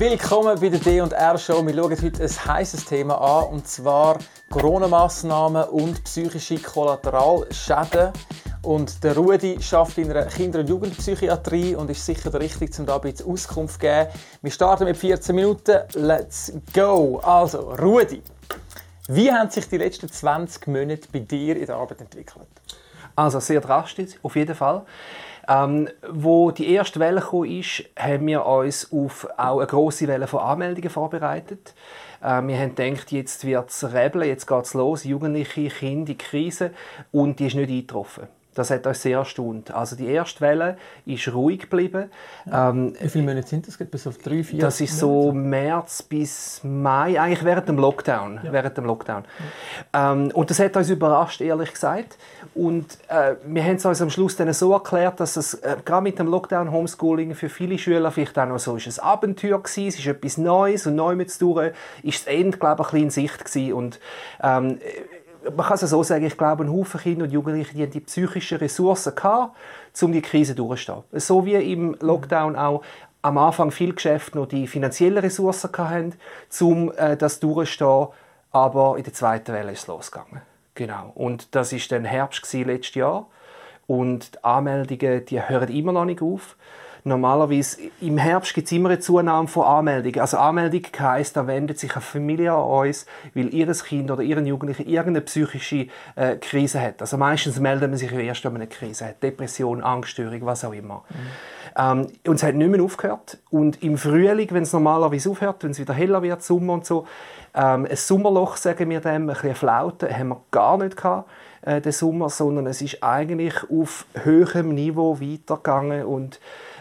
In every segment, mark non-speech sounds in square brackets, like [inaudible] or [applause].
Willkommen bei der D&R Show. Wir schauen heute ein heißes Thema an, und zwar Corona-Massnahmen und psychische Kollateralschäden. Und der Rudi schafft in einer Kinder- und Jugendpsychiatrie und ist sicher der Richtige, um da ein bisschen Auskunft zu geben. Wir starten mit 14 Minuten. Let's go! Also, Rudi, wie haben sich die letzten 20 Monate bei dir in der Arbeit entwickelt? Also sehr drastisch, auf jeden Fall. Ähm, wo die erste Welle ist, haben wir uns auf auch eine grosse Welle von Anmeldungen vorbereitet. Äh, wir haben gedacht, jetzt wird es rebeln, jetzt geht es los, Jugendliche, Kinder, Krise und die ist nicht eingetroffen. Das hat uns sehr erstaunt. Also die erste Welle ist ruhig geblieben. Ja. Ähm, Wie viele Monate sind das? Bis auf drei, vier? Das ist so März bis Mai, eigentlich während dem Lockdown. Ja. Während dem Lockdown. Ja. Ähm, und das hat uns überrascht, ehrlich gesagt. Und äh, wir haben es uns am Schluss dann so erklärt, dass es äh, gerade mit dem Lockdown Homeschooling für viele Schüler vielleicht auch noch so ist ein Abenteuer gewesen. Es ist etwas Neues und neu mit zu tun. Ist das Ende, glaube ich, ein bisschen in Sicht gewesen. Und ähm, man kann es so sagen, ich glaube, ein Haufen Kinder und Jugendliche die, haben die psychischen Ressourcen gehabt, um die Krise durchzustehen. So wie im Lockdown auch am Anfang viele Geschäfte noch die finanziellen Ressourcen hatten, um äh, das durchzustehen. Aber in der zweiten Welle ist es losgegangen. Genau. Und das ist dann Herbst letztes Jahr. Und die Anmeldungen, die hören immer noch nicht auf normalerweise im Herbst gibt es immer eine Zunahme von Anmeldungen. Also Anmeldung heisst, da wendet sich eine Familie an uns, weil ihr Kind oder ihren Jugendlichen irgendeine psychische äh, Krise hat. Also meistens melden man sich erst, wenn man eine Krise hat. Depression, Angststörung, was auch immer. Mhm. Ähm, und es hat nicht mehr aufgehört. Und im Frühling, wenn es normalerweise aufhört, wenn es wieder heller wird, Sommer und so, ähm, ein Sommerloch, sagen wir dem, ein bisschen Flaute, haben wir gar nicht gehabt, äh, den Sommer, sondern es ist eigentlich auf höherem Niveau weitergegangen und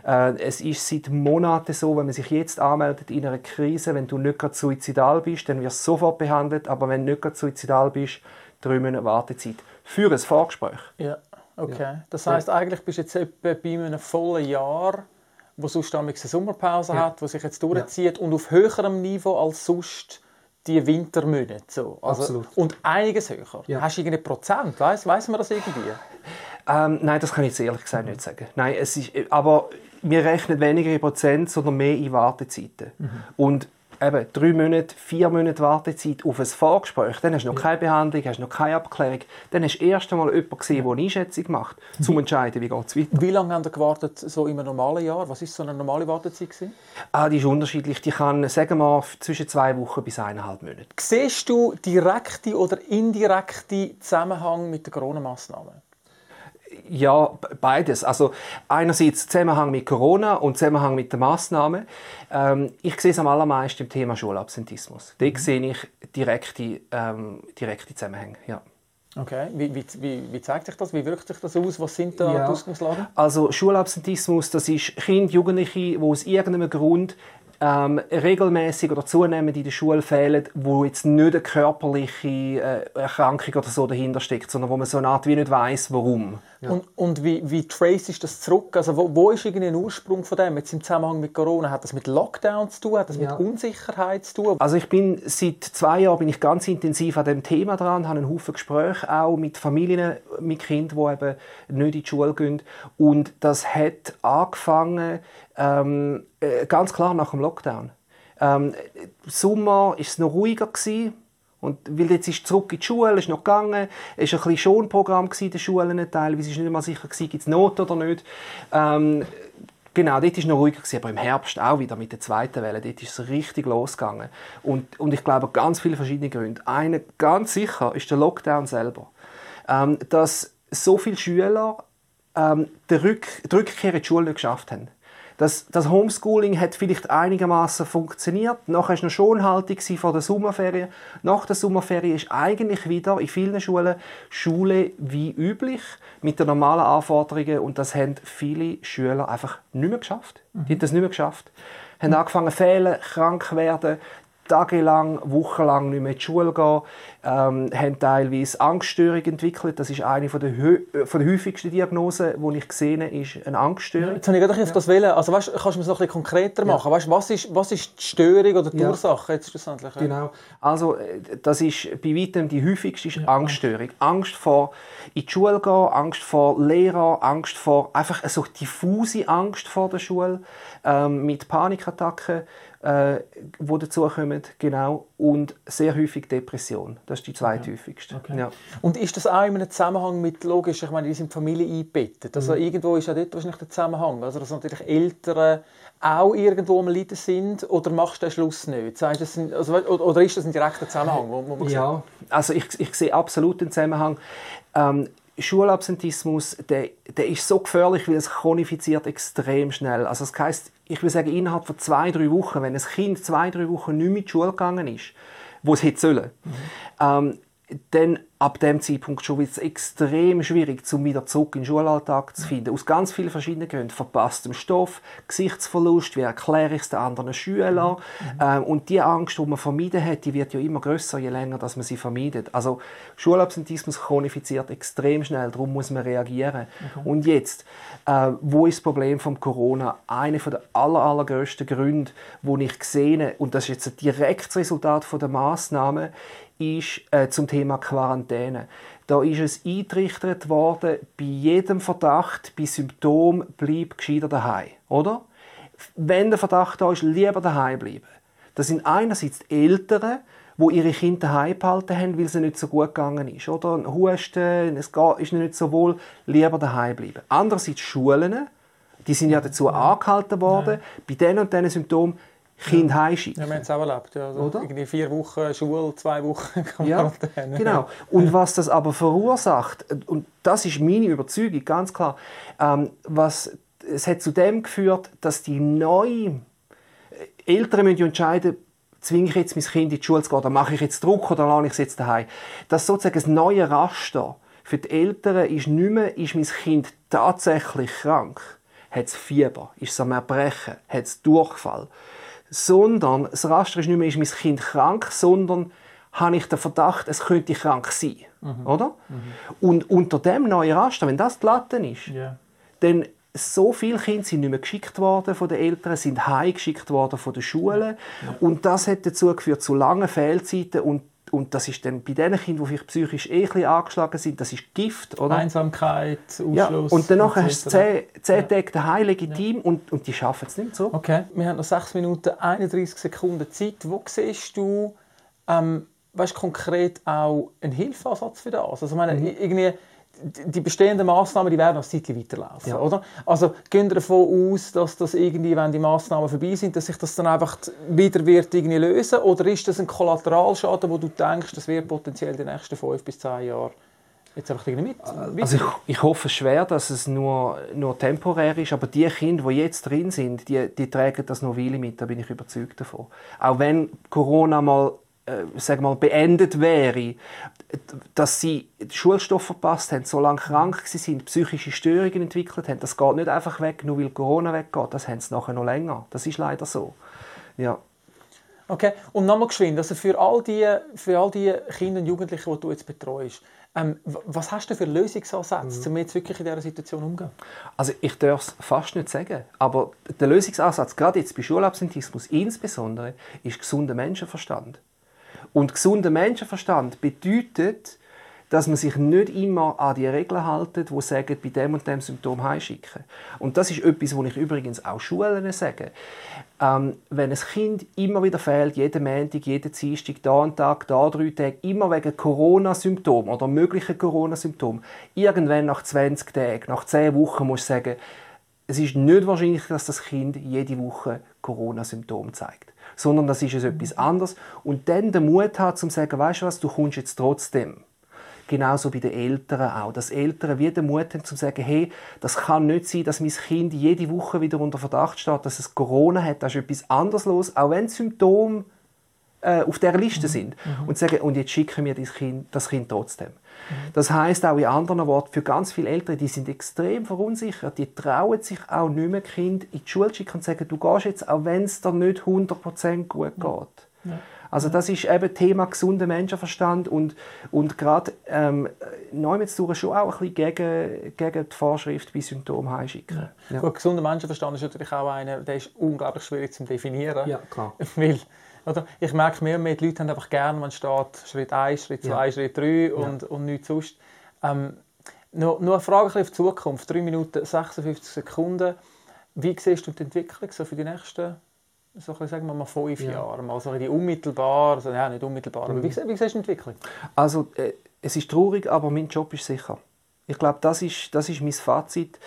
es ist seit Monaten so, wenn man sich jetzt anmeldet in einer Krise, wenn du nicht gerade suizidal bist, dann wirst du sofort behandelt, aber wenn du nicht gerade suizidal bist, drei Monate Wartezeit für ein Vorgespräch. Ja, okay. Ja. Das heißt ja. eigentlich bist du jetzt etwa bei einem vollen Jahr, wo sonst eine Sommerpause ja. hat, wo sich jetzt durchzieht und auf höherem Niveau als sonst die Wintermonate. So. Also, Absolut. Und einiges höher. Ja. Hast du irgendeinen Prozent? Weiss, weiss man das irgendwie? [laughs] Ähm, nein, das kann ich jetzt ehrlich gesagt nicht sagen. Nein, es ist, aber wir rechnen weniger in Prozent, sondern mehr in Wartezeiten. Mhm. Und eben drei Monate, vier Monate Wartezeit auf ein Vorgespräch, dann hast du noch ja. keine Behandlung, hast noch keine Abklärung. Dann hast du erst einmal jemanden gesehen, der eine Einschätzung macht, um zu entscheiden, wie geht es weiter. Wie lange haben Sie gewartet so im normalen Jahr? Was ist so eine normale Wartezeit? Gewesen? Ah, die ist unterschiedlich. Die kann, sagen wir, zwischen zwei Wochen bis eineinhalb Monate. Siehst du direkte oder indirekte Zusammenhang mit den Corona-Massnahmen? Ja, beides. Also einerseits Zusammenhang mit Corona und Zusammenhang mit den Massnahmen. Ähm, ich sehe es am allermeisten im Thema Schulabsentismus. Da mhm. sehe ich direkte, ähm, direkte Zusammenhänge. Ja. Okay, wie, wie, wie, zeigt sich das? Wie wirkt sich das aus? Was sind da ja. die Ausgangslagen? Also Schulabsentismus, das ist Kinder, Jugendliche, die aus irgendeinem Grund ähm, regelmäßig oder zunehmend in der Schule fehlen, wo jetzt nicht eine körperliche äh, Erkrankung oder so dahinter steckt, sondern wo man so eine Art wie nicht weiß, warum. Ja. Und, und wie, wie trace ist das zurück? Also wo, wo ist irgendwie ein Ursprung von dem? Jetzt im Zusammenhang mit Corona, hat das mit Lockdown zu tun? Hat das ja. mit Unsicherheit zu tun? Also ich bin seit zwei Jahren bin ich ganz intensiv an dem Thema dran, habe einen Haufen Gespräche auch mit Familien, mit Kindern, die eben nicht in die Schule gehen. Und das hat angefangen ähm, äh, ganz klar nach dem Lockdown. Ähm, Sommer ist es noch ruhiger gewesen. Und weil jetzt ist zurück in die Schule, ist noch gegangen, es war ein bisschen Schonprogramm in den Schulen teilweise, ist nicht mal sicher gewesen, gibt es Noten oder nicht. Ähm, genau, dort war noch ruhiger gewesen, aber im Herbst auch wieder mit der zweiten Welle, dort ist es richtig losgegangen. Und, und ich glaube, ganz viele verschiedene Gründe. Einer ganz sicher ist der Lockdown selber. Ähm, dass so viele Schüler ähm, die, Rück die Rückkehr in die Schule nicht geschafft haben. Das, das Homeschooling hat vielleicht einigermaßen funktioniert. Nachher war noch Schonhaltung vor der Sommerferien. Nach der Sommerferien ist eigentlich wieder in vielen Schulen Schule wie üblich mit den normalen Anforderungen und das haben viele Schüler einfach nicht mehr geschafft. Mhm. Die haben das nicht mehr geschafft. Haben angefangen zu fehlen, krank werden, tagelang, wochenlang nicht mehr in die Schule gehen, ähm, haben teilweise Angststörungen entwickelt. Das ist eine von der, äh, von der häufigsten Diagnosen, die ich gesehen habe, ist eine Angststörung. Ja, jetzt habe ich gerade auf das wählen. Also weißt, kannst du das noch ein bisschen konkreter machen? Ja. Weißt, was, ist, was ist die Störung oder die ja. Ursache jetzt schlussendlich? Genau. Also äh, das ist bei weitem die häufigste ist Angststörung. Angst vor in die Schule gehen, Angst vor Lehrer, Angst vor einfach so diffuse Angst vor der Schule ähm, mit Panikattacken äh, die dazukommen, genau, und sehr häufig Depression. Das ist die zweithäufigste. Okay. Ja. Und ist das auch in einem Zusammenhang mit, logisch, ich meine, die sind Familie eingebettet, also Mhm. irgendwo ist ja dort wahrscheinlich der Zusammenhang, also dass natürlich Eltern auch irgendwo am Leiden sind, oder machst du den Schluss nicht? Sagst das sind, also, oder ist das ein direkter Zusammenhang? Wo, wo man sieht? Ja, also ich, ich sehe absolut den Zusammenhang. Ähm, Schulabsentismus, der, der ist so gefährlich, weil es chronifiziert extrem schnell. Also das heisst, ich würde sagen, innerhalb von zwei, drei Wochen, wenn ein Kind zwei, drei Wochen nicht mehr in die Schule gegangen ist, wo es hätte sollen, ähm, dann ab dem Zeitpunkt schon wird es extrem schwierig, um wieder zurück in den Schulalltag zu finden. Aus ganz vielen verschiedenen Gründen. Verpasstem Stoff, Gesichtsverlust, wie erkläre ich es den anderen Schülern. Ähm, und die Angst, die man vermeiden hat, die wird ja immer größer, je länger dass man sie vermeidet. Also Schulabsentismus chronifiziert extrem schnell, darum muss man reagieren. Und jetzt, äh, wo ist das Problem von Corona? Einer der aller, allergrößten Gründe, wo ich sehe, und das ist jetzt ein direktes Resultat von der Maßnahmen, ist äh, zum Thema Quarantäne. Da ist es eingerichtet worden, bei jedem Verdacht, bei Symptom, bleib gescheiter daheim, oder? Wenn der Verdacht da ist, lieber daheim bleiben. Das sind einerseits die Eltern, wo ihre Kinder daheim behalten haben, weil es ihnen nicht so gut gegangen ist, oder? Ein Husten, es ist ihnen nicht so wohl, lieber daheim bleiben. Andererseits Schulen, die sind ja dazu angehalten worden, bei diesen und diesen Symptomen Kinder heimschicken. Ja, wir haben es auch erlebt. Ja. Also Oder? Irgendwie vier Wochen Schule, zwei Wochen [laughs] Ja, Quarantäne. genau. Und was das aber verursacht, und das ist meine Überzeugung, ganz klar, ähm, was, es hat zu dem geführt, dass die neuen Eltern müssen ja entscheiden, zwinge ich jetzt mein Kind in die Schule zu gehen, oder mache ich jetzt Druck oder lasse ich es jetzt daheim. Das sozusagen das neue Raster für die Eltern ist nicht mehr, ist mein Kind tatsächlich krank, hat es Fieber, ist es am Erbrechen, hat es Durchfall, sondern das Raster ist nicht mehr, ist mein Kind krank, sondern habe ich den Verdacht, es könnte krank sein. Oder? Und unter dem neuen Raster, wenn das die Latte ist, Ja. dann so viele Kinder sind nicht mehr geschickt worden von den Eltern, sind heimgeschickt worden von den Schulen. Und das hat dazu geführt zu langen Fehlzeiten und und das ist dann bei den Kindern, die vielleicht psychisch eh ein angeschlagen sind, das ist Gift, oder? Einsamkeit, Ausschluss. Ja, und danach hast du zehn, zehn Tage daheim legitim und, und die schaffen es nicht so. Okay, wir haben noch 6 Minuten 31 Sekunden Zeit. Wo siehst du ähm, weißt, konkret auch einen Hilfeansatz für das? Also, ich meine, Mhm. irgendwie, die bestehenden Massnahmen die werden noch ein weiterlaufen, Ja. oder? Also gehen wir davon aus, dass das irgendwie, wenn die Massnahmen vorbei sind, dass sich das dann einfach wieder wird irgendwie lösen oder ist das ein Kollateralschaden, wo du denkst, das wird potenziell die nächsten 5 bis 10 Jahre jetzt einfach irgendwie mit? Also ich, ich hoffe schwer, dass es nur, nur temporär ist, aber die Kinder, die jetzt drin sind, die, die tragen das noch Weile mit, da bin ich überzeugt davon. Auch wenn Corona mal, äh, sag mal beendet wäre, dass sie Schulstoff verpasst haben, so lange krank sind, psychische Störungen entwickelt haben, das geht nicht einfach weg, nur weil Corona weggeht, das haben sie nachher noch länger. Das ist leider so. Ja. Okay, und nochmal geschwind, also für all die, für all die Kinder und Jugendlichen, die du jetzt betreust, ähm, was hast du für Lösungsansätze, um jetzt wirklich in dieser Situation umzugehen? Also ich darf es fast nicht sagen, aber der Lösungsansatz, gerade jetzt bei Schulabsentismus insbesondere, ist gesunder Menschenverstand. Und gesunder Menschenverstand bedeutet, dass man sich nicht immer an die Regeln hält, die sagen, bei dem und dem Symptom heimschicken. Und das ist etwas, was ich übrigens auch Schulen sage. Ähm, wenn ein Kind immer wieder fehlt, jeden Montag, jeden Dienstag, da einen Tag, da drei Tage, immer wegen Corona-Symptomen oder möglichen Corona-Symptomen, irgendwann nach 20 Tagen, nach 10 Wochen musst du sagen, es ist nicht wahrscheinlich, dass das Kind jede Woche Corona-Symptome zeigt. Sondern das ist etwas anderes. Und dann den Mut hat, zu sagen, weißt du was, du kommst jetzt trotzdem. Genauso bei den Eltern auch. Dass Eltern wieder Mut haben, zu sagen, hey, das kann nicht sein, dass mein Kind jede Woche wieder unter Verdacht steht, dass es Corona hat. Da ist etwas anderes los, auch wenn Symptome äh, auf der Liste sind. Und sagen, und jetzt schicken wir das Kind, das kind trotzdem. Das heißt auch in anderen Worten, für ganz viele Eltern, die sind extrem verunsichert, die trauen sich auch nicht mehr Kind in die Schule zu schicken und sagen, du gehst jetzt, auch wenn es dir nicht 100% gut geht. Also das ist eben Thema gesunder Menschenverstand und, und gerade ähm, Neumetsdauer schon auch ein bisschen gegen, gegen die Vorschrift bei Symptomen heimschicken. Ja. Gut, gesunder Menschenverstand ist natürlich auch einer, der ist unglaublich schwierig zu definieren. Ja, klar. [laughs] Weil, oder, ich merke mehr und mehr, die Leute haben einfach gerne, wenn steht Schritt 1, Schritt 2, Ja. Schritt 3 und, und nichts sonst. Ähm, nur, nur eine Frage ein auf die Zukunft. 3 Minuten 56 Sekunden. Wie siehst du die Entwicklung so für die nächsten so sagen wir mal fünf ja. Jahren, mal so die unmittelbar, also, ja, nicht unmittelbar, mhm. aber wie, wie siehst du die Entwicklung? Also äh, es ist traurig, aber mein Job ist sicher. Ich glaube, das ist, das ist mein Fazit.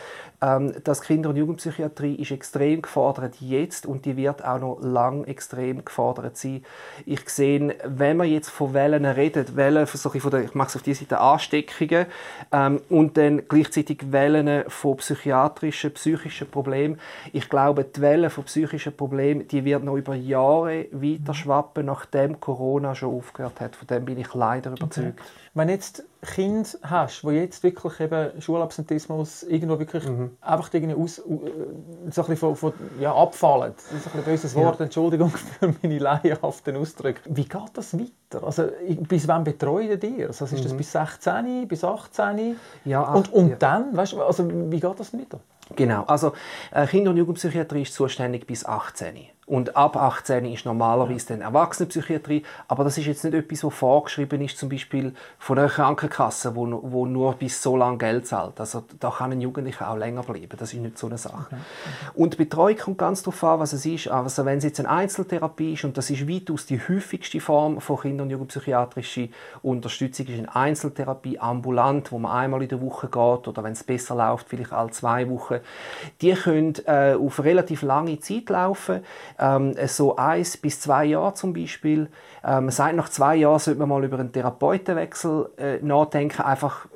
Ähm, das Kinder- und Jugendpsychiatrie ist extrem gefordert jetzt und die wird auch noch lang extrem gefordert sein. Ich sehe, wenn man jetzt von Wellen redet, Wellen so von der, ich mache es auf die Seite Ansteckungen ähm, und dann gleichzeitig Wellen von psychiatrischen, psychischen Problemen. Ich glaube, die Welle von psychischen Problemen, die wird noch über Jahre weiter schwappen, nachdem Corona schon aufgehört hat. Von dem bin ich leider überzeugt. Okay. Wenn jetzt Kind hast, wo jetzt wirklich eben Schulabsentismus irgendwo wirklich mhm. einfach irgendwie aus, so ein bisschen von, von, ja, abfallen. Das ist ein böses Wort, ja. Entschuldigung [laughs] für meine laienhaften Ausdrücke. Wie geht das weiter? Also, bis wann betreut ihr? Also, ist das mhm. bis 16, bis 18? Ja, ach, und, und ja. dann, weißt also, wie geht das weiter? Genau, also äh, Kinder- und Jugendpsychiatrie ist zuständig bis 18. Und ab 18 ist normalerweise dann Erwachsenenpsychiatrie. Aber das ist jetzt nicht etwas, was vorgeschrieben ist, zum Beispiel von einer Krankenkasse, wo, wo nur bis so lange Geld zahlt. Also da kann ein Jugendlicher auch länger bleiben. Das ist nicht so eine Sache. Okay. Und die Betreuung kommt ganz darauf an, was es ist. Also wenn es jetzt eine Einzeltherapie ist, und das ist weitaus die häufigste Form von Kinder- und Jugendpsychiatrischer Unterstützung, ist eine Einzeltherapie ambulant, wo man einmal in der Woche geht oder wenn es besser läuft, vielleicht alle zwei Wochen. Die können äh, auf relativ lange Zeit laufen ähm, so eins bis zwei Jahre zum Beispiel. Ähm, seit nach zwei Jahren sollte man mal über einen Therapeutenwechsel äh, nachdenken, einfach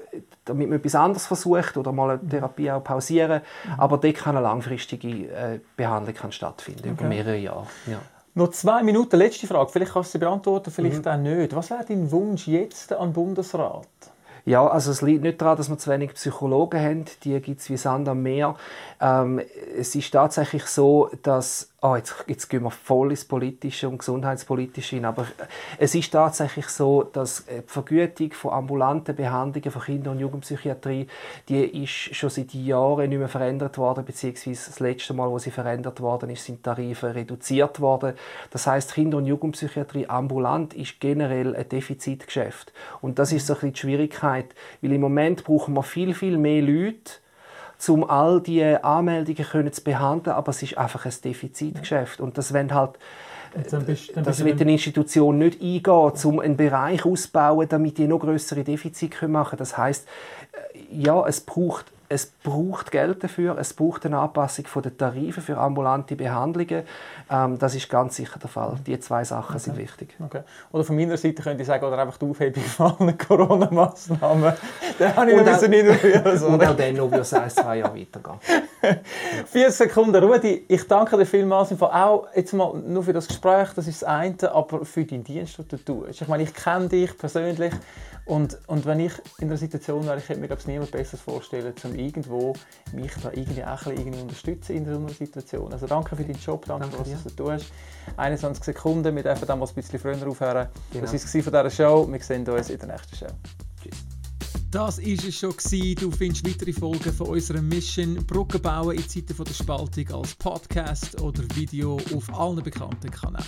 damit man etwas anderes versucht oder mal eine Therapie auch pausieren. Mhm. Aber dort kann eine langfristige äh, Behandlung kann stattfinden, okay. über mehrere Jahre. Ja. Noch zwei Minuten, letzte Frage. Vielleicht kannst du sie beantworten, vielleicht mhm. auch nicht. Was wäre dein Wunsch jetzt an den Bundesrat? Ja, also es liegt nicht daran, dass wir zu wenig Psychologen haben. Die gibt es wie Sand am Meer. Ähm, es ist tatsächlich so, dass oh, jetzt, jetzt gehen wir voll ins Politische und Gesundheitspolitische hin, aber es ist tatsächlich so, dass die Vergütung von ambulanten Behandlungen von Kinder- und Jugendpsychiatrie, die ist schon seit Jahren nicht mehr verändert worden, beziehungsweise das letzte Mal, wo sie verändert worden ist, sind Tarife reduziert worden. Das heißt, Kinder- und Jugendpsychiatrie ambulant ist generell ein Defizitgeschäft. Und das ist so ein bisschen die Schwierigkeit, weil im Moment brauchen wir viel, viel mehr Leute, um all die Anmeldungen können zu behandeln, aber es ist einfach ein Defizitgeschäft und das wenn halt dann bist, dann das wird eine Institution nicht eingehen, um einen Bereich auszubauen, damit die noch größere Defizite machen können. Das heißt, äh, ja, es braucht es braucht Geld dafür, es braucht eine Anpassung der Tarife für ambulante Behandlungen. Ähm, das ist ganz sicher der Fall. Die zwei Sachen okay. sind wichtig. Okay. Oder von meiner Seite könnte ich sagen, oder einfach die Aufhebung [laughs] von Corona-Massnahmen. [laughs] Den habe ich und ein bisschen so. [laughs] Und auch dann noch es ein, zwei Jahre weitergehen. Vier Sekunden, Rudi. Ich danke dir vielmals. Auch jetzt mal nur für das Gespräch, das ist das eine, aber für deinen Dienst, den du tust. Ich meine, ich kenne dich persönlich und, und wenn ich in der Situation wäre, ich hätte mir glaube niemand besser vorstellen, um irgendwo mich da irgendwie auch ein bisschen unterstützen in so einer Situation. Also danke für deinen Job, danke, danke was du tust. 21 Sekunden, wir dürfen dann mal ein bisschen früher aufhören. Genau. Das war es von dieser Show. Wir sehen uns in der nächsten Show. Tschüss. Das war es schon. Du findest weitere Folgen von unserer Mission Brücken bauen in Zeiten der Spaltung als Podcast oder Video auf allen bekannten Kanälen.